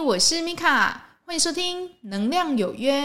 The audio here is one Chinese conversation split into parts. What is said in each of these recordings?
我是米卡，欢迎收听《能量有约》。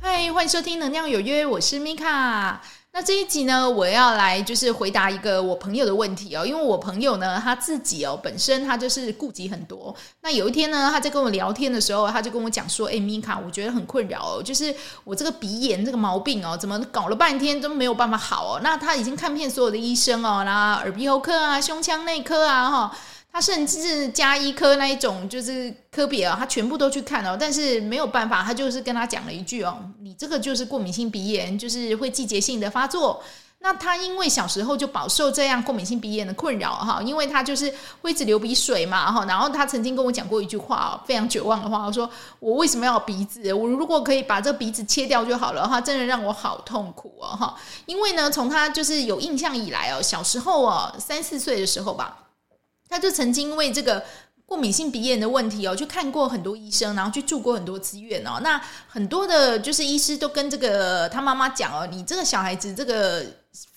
嗨，欢迎收听《能量有约》，我是米卡。那这一集呢，我要来就是回答一个我朋友的问题哦，因为我朋友呢，他自己哦，本身他就是顾及很多。那有一天呢，他在跟我聊天的时候，他就跟我讲说：“哎，米卡，我觉得很困扰哦，就是我这个鼻炎这个毛病哦，怎么搞了半天都没有办法好哦？那他已经看遍所有的医生哦，那耳鼻喉科啊、胸腔内科啊，哈。”他甚至是家医科那一种，就是科比啊，他全部都去看哦，但是没有办法，他就是跟他讲了一句哦，你这个就是过敏性鼻炎，就是会季节性的发作。那他因为小时候就饱受这样过敏性鼻炎的困扰哈，因为他就是会一直流鼻水嘛哈，然后他曾经跟我讲过一句话，非常绝望的话，我说我为什么要鼻子？我如果可以把这鼻子切掉就好了哈，真的让我好痛苦哦哈，因为呢，从他就是有印象以来哦，小时候哦，三四岁的时候吧。他就曾经为这个过敏性鼻炎的问题哦，去看过很多医生，然后去住过很多次院哦。那很多的，就是医师都跟这个他妈妈讲哦，你这个小孩子这个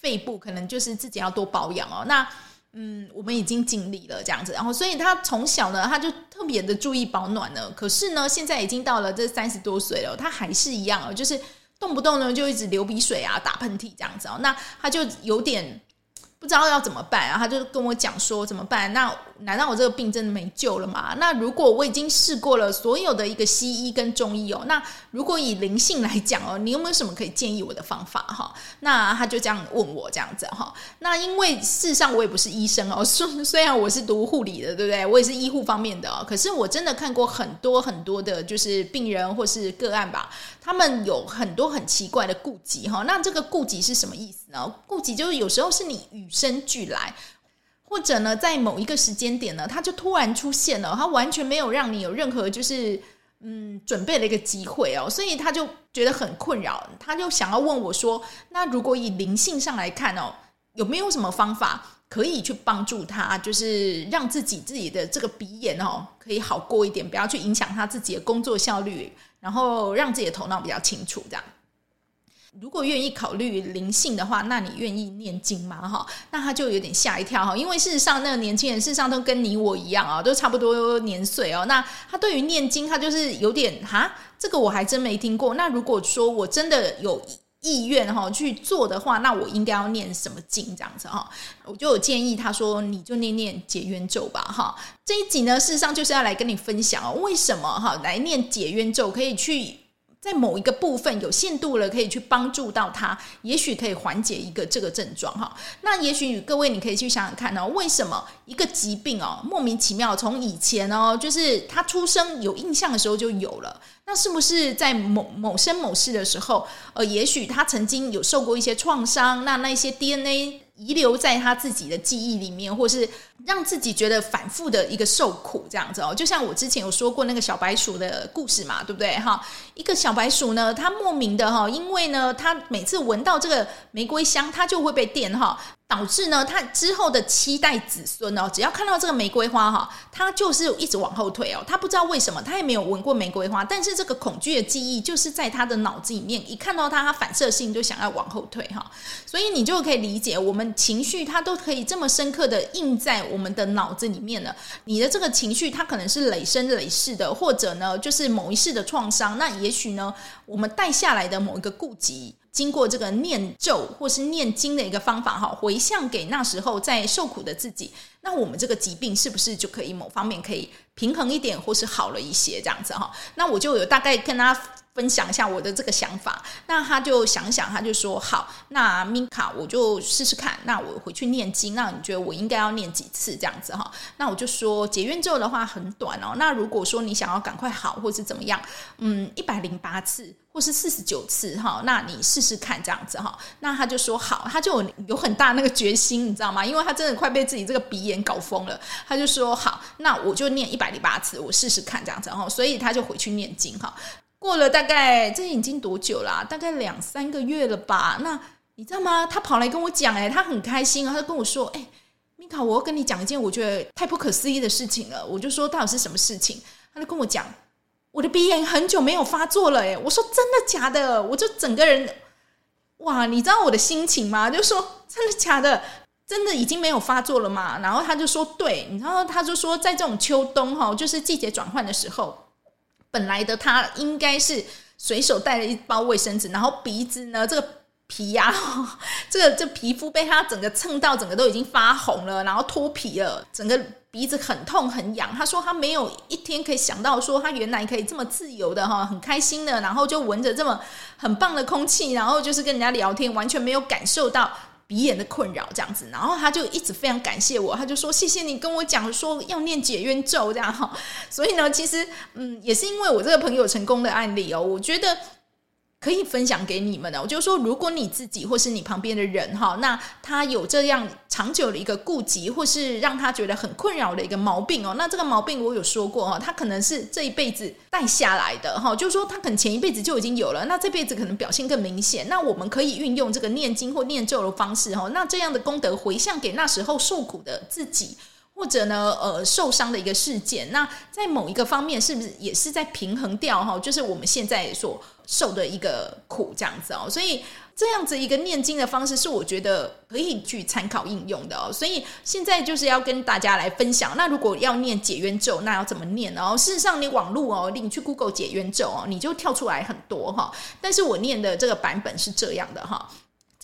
肺部可能就是自己要多保养哦。那嗯，我们已经尽力了这样子，然后所以他从小呢，他就特别的注意保暖呢。可是呢，现在已经到了这三十多岁了，他还是一样哦，就是动不动呢就一直流鼻水啊，打喷嚏这样子哦。那他就有点。不知道要怎么办然后？他就跟我讲说怎么办？那难道我这个病真的没救了吗？那如果我已经试过了所有的一个西医跟中医哦，那如果以灵性来讲哦，你有没有什么可以建议我的方法哈？那他就这样问我这样子哈。那因为事实上我也不是医生哦，虽虽然我是读护理的，对不对？我也是医护方面的哦，可是我真的看过很多很多的，就是病人或是个案吧，他们有很多很奇怪的顾忌哈。那这个顾忌是什么意思呢？顾忌就是有时候是你与生俱来，或者呢，在某一个时间点呢，他就突然出现了，他完全没有让你有任何就是嗯准备的一个机会哦，所以他就觉得很困扰，他就想要问我说：“那如果以灵性上来看哦，有没有什么方法可以去帮助他，就是让自己自己的这个鼻炎哦可以好过一点，不要去影响他自己的工作效率，然后让自己的头脑比较清楚这样。”如果愿意考虑灵性的话，那你愿意念经吗？哈，那他就有点吓一跳哈，因为事实上那个年轻人事实上都跟你我一样啊，都差不多年岁哦。那他对于念经，他就是有点哈，这个我还真没听过。那如果说我真的有意愿哈去做的话，那我应该要念什么经这样子哈？我就有建议他说，你就念念解冤咒吧哈。这一集呢，事实上就是要来跟你分享哦，为什么哈来念解冤咒可以去。在某一个部分有限度了，可以去帮助到他，也许可以缓解一个这个症状哈。那也许各位你可以去想想看哦，为什么一个疾病哦莫名其妙从以前哦，就是他出生有印象的时候就有了，那是不是在某某生某世的时候，呃，也许他曾经有受过一些创伤，那那些 DNA。遗留在他自己的记忆里面，或是让自己觉得反复的一个受苦这样子哦，就像我之前有说过那个小白鼠的故事嘛，对不对哈？一个小白鼠呢，它莫名的哈，因为呢，它每次闻到这个玫瑰香，它就会被电哈。导致呢，他之后的七代子孙哦，只要看到这个玫瑰花哈，他就是一直往后退哦。他不知道为什么，他也没有闻过玫瑰花，但是这个恐惧的记忆就是在他的脑子里面，一看到他，他反射性就想要往后退哈。所以你就可以理解，我们情绪它都可以这么深刻的印在我们的脑子里面了。你的这个情绪，它可能是累生累世的，或者呢，就是某一世的创伤。那也许呢，我们带下来的某一个顾疾。经过这个念咒或是念经的一个方法哈，回向给那时候在受苦的自己，那我们这个疾病是不是就可以某方面可以平衡一点，或是好了一些这样子哈？那我就有大概跟他分享一下我的这个想法，那他就想想，他就说好，那米卡我就试试看，那我回去念经，那你觉得我应该要念几次这样子哈？那我就说解怨咒的话很短哦，那如果说你想要赶快好或是怎么样，嗯，一百零八次或是四十九次哈，那你试试看这样子哈。那他就说好，他就有很大那个决心，你知道吗？因为他真的快被自己这个鼻炎搞疯了，他就说好，那我就念一百零八次，我试试看这样子哈。所以他就回去念经哈。过了大概这已经多久啦？大概两三个月了吧？那你知道吗？他跑来跟我讲，哎，他很开心啊，他就跟我说，哎，米卡，我要跟你讲一件我觉得太不可思议的事情了。我就说到底是什么事情？他就跟我讲，我的鼻炎很久没有发作了。”哎，我说：“真的假的？”我就整个人，哇，你知道我的心情吗？就说：“真的假的？真的已经没有发作了嘛？”然后他就说：“对。”然后他就说：“在这种秋冬哈，就是季节转换的时候，本来的他应该是随手带了一包卫生纸，然后鼻子呢，这个。”皮呀、啊，这个这皮肤被他整个蹭到，整个都已经发红了，然后脱皮了，整个鼻子很痛很痒。他说他没有一天可以想到说他原来可以这么自由的哈，很开心的，然后就闻着这么很棒的空气，然后就是跟人家聊天，完全没有感受到鼻炎的困扰这样子。然后他就一直非常感谢我，他就说谢谢你跟我讲说要念解冤咒这样哈。所以呢，其实嗯，也是因为我这个朋友成功的案例哦，我觉得。可以分享给你们的，我就说，如果你自己或是你旁边的人哈，那他有这样长久的一个顾及，或是让他觉得很困扰的一个毛病哦，那这个毛病我有说过哈，他可能是这一辈子带下来的哈，就是说他可能前一辈子就已经有了，那这辈子可能表现更明显。那我们可以运用这个念经或念咒的方式哈，那这样的功德回向给那时候受苦的自己。或者呢，呃，受伤的一个事件，那在某一个方面，是不是也是在平衡掉哈？就是我们现在所受的一个苦这样子哦。所以这样子一个念经的方式，是我觉得可以去参考应用的哦。所以现在就是要跟大家来分享。那如果要念解冤咒，那要怎么念呢？事实上，你网络哦，你去 Google 解冤咒哦，你就跳出来很多哈。但是我念的这个版本是这样的哈。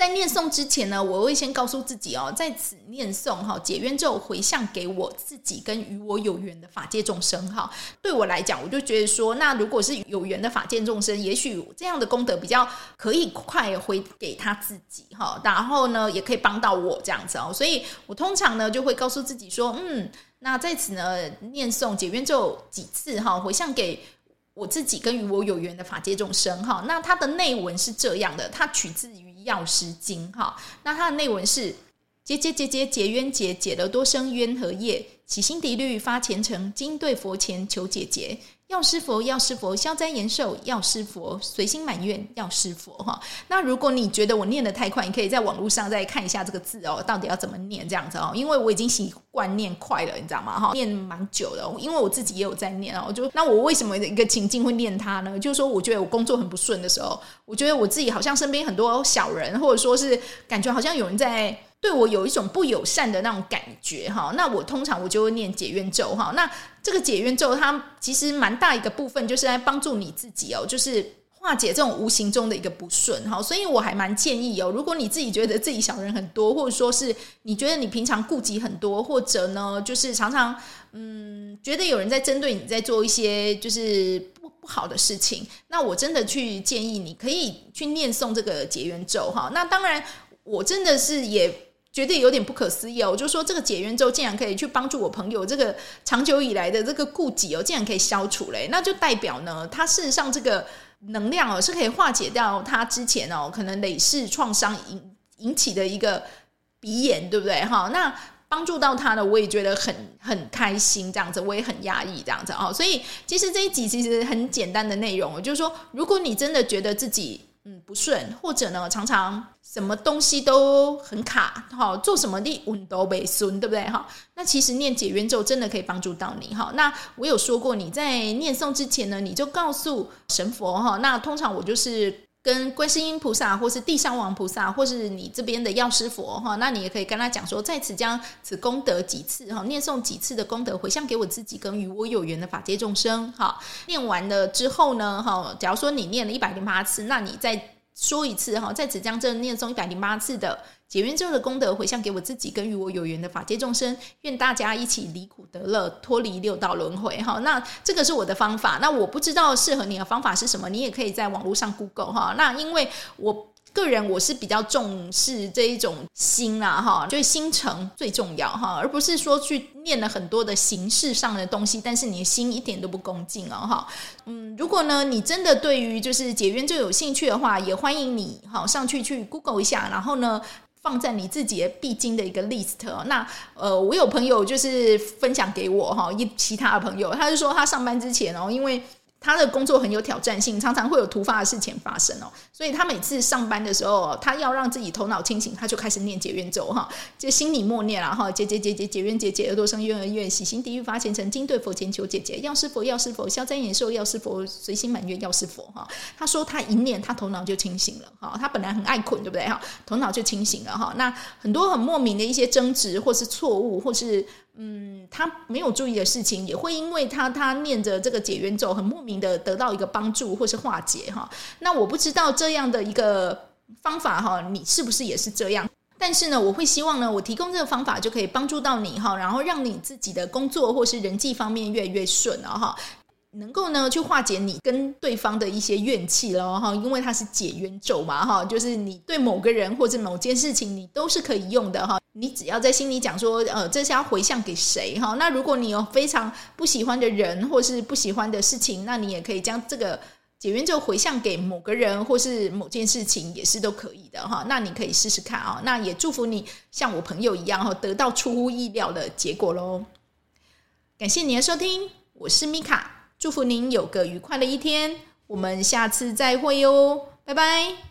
在念诵之前呢，我会先告诉自己哦，在此念诵哈解冤咒，回向给我自己跟与我有缘的法界众生哈。对我来讲，我就觉得说，那如果是有缘的法界众生，也许这样的功德比较可以快回给他自己哈，然后呢，也可以帮到我这样子哦。所以我通常呢，就会告诉自己说，嗯，那在此呢念诵解冤咒几次哈，回向给我自己跟与我有缘的法界众生哈。那它的内文是这样的，它取自于。药师经哈，那它的内文是：结结结结结冤结，结了多生冤和业，起心涤虑发虔诚，今对佛前求解结。药师佛，药师佛，消灾延寿，药师佛，随心满愿，药师佛哈。那如果你觉得我念得太快，你可以在网络上再看一下这个字哦，到底要怎么念这样子哦。因为我已经习惯念快了，你知道吗？哈，念蛮久的，因为我自己也有在念哦。就那我为什么一个情境会念它呢？就是说，我觉得我工作很不顺的时候，我觉得我自己好像身边很多小人，或者说是感觉好像有人在。对我有一种不友善的那种感觉哈，那我通常我就会念解怨咒哈。那这个解怨咒它其实蛮大一个部分，就是来帮助你自己哦，就是化解这种无形中的一个不顺哈。所以我还蛮建议哦，如果你自己觉得自己小人很多，或者说是你觉得你平常顾及很多，或者呢，就是常常嗯觉得有人在针对你在做一些就是不不好的事情，那我真的去建议你可以去念诵这个解冤咒哈。那当然，我真的是也。觉得有点不可思议哦，我就说这个解冤咒竟然可以去帮助我朋友这个长久以来的这个顾忌哦，竟然可以消除嘞，那就代表呢，他事实上这个能量哦是可以化解掉他之前哦可能累世创伤引引起的一个鼻炎，对不对哈？那帮助到他呢，我也觉得很很开心，这样子我也很压抑这样子哦，所以其实这一集其实很简单的内容，就是说如果你真的觉得自己。嗯，不顺，或者呢，常常什么东西都很卡，哈，做什么的运都没顺，对不对？哈，那其实念解冤咒真的可以帮助到你，哈。那我有说过，你在念诵之前呢，你就告诉神佛，哈。那通常我就是跟观世音菩萨，或是地上王菩萨，或是你这边的药师佛，哈。那你也可以跟他讲说，在此将此功德几次，哈，念诵几次的功德回向给我自己跟与我有缘的法界众生，哈。念完了之后呢，哈，假如说你念了一百零八次，那你再说一次，哈，在此将这念诵一百零八次的解冤咒的功德回向给我自己跟与我有缘的法界众生，愿大家一起离苦得乐，脱离六道轮回，哈。那这个是我的方法，那我不知道适合你的方法是什么，你也可以在网络上 Google 哈。那因为我。个人我是比较重视这一种心啦，哈，就是心诚最重要哈，而不是说去念了很多的形式上的东西，但是你的心一点都不恭敬哦，哈，嗯，如果呢你真的对于就是解冤咒有兴趣的话，也欢迎你好上去去 Google 一下，然后呢放在你自己必经的一个 list。那呃，我有朋友就是分享给我哈，一其他的朋友，他就说他上班之前哦，因为。他的工作很有挑战性，常常会有突发的事情发生哦，所以他每次上班的时候，他要让自己头脑清醒，他就开始念解怨咒哈，就心里默念了哈，解解解解解冤解解，耳朵生冤而怨，喜心地狱发虔诚，今对佛前求解解，药师佛药师佛消灾延寿药师佛随心满愿药师佛哈。他说他一念，他头脑就清醒了哈，他本来很爱困，对不对哈？头脑就清醒了哈。那很多很莫名的一些争执，或是错误，或是。嗯，他没有注意的事情，也会因为他他念着这个解冤咒，很莫名的得到一个帮助或是化解哈。那我不知道这样的一个方法哈，你是不是也是这样？但是呢，我会希望呢，我提供这个方法就可以帮助到你哈，然后让你自己的工作或是人际方面越来越顺了哈。能够呢去化解你跟对方的一些怨气了哈，因为它是解冤咒嘛哈，就是你对某个人或者某件事情你都是可以用的哈。你只要在心里讲说，呃，这是要回向给谁哈？那如果你有非常不喜欢的人或是不喜欢的事情，那你也可以将这个解冤咒回向给某个人或是某件事情，也是都可以的哈。那你可以试试看啊。那也祝福你像我朋友一样哈，得到出乎意料的结果喽。感谢你的收听，我是米卡。祝福您有个愉快的一天，我们下次再会哟，拜拜。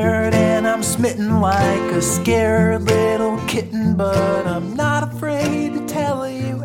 smitten like a scared little kitten, but I'm not afraid to tell you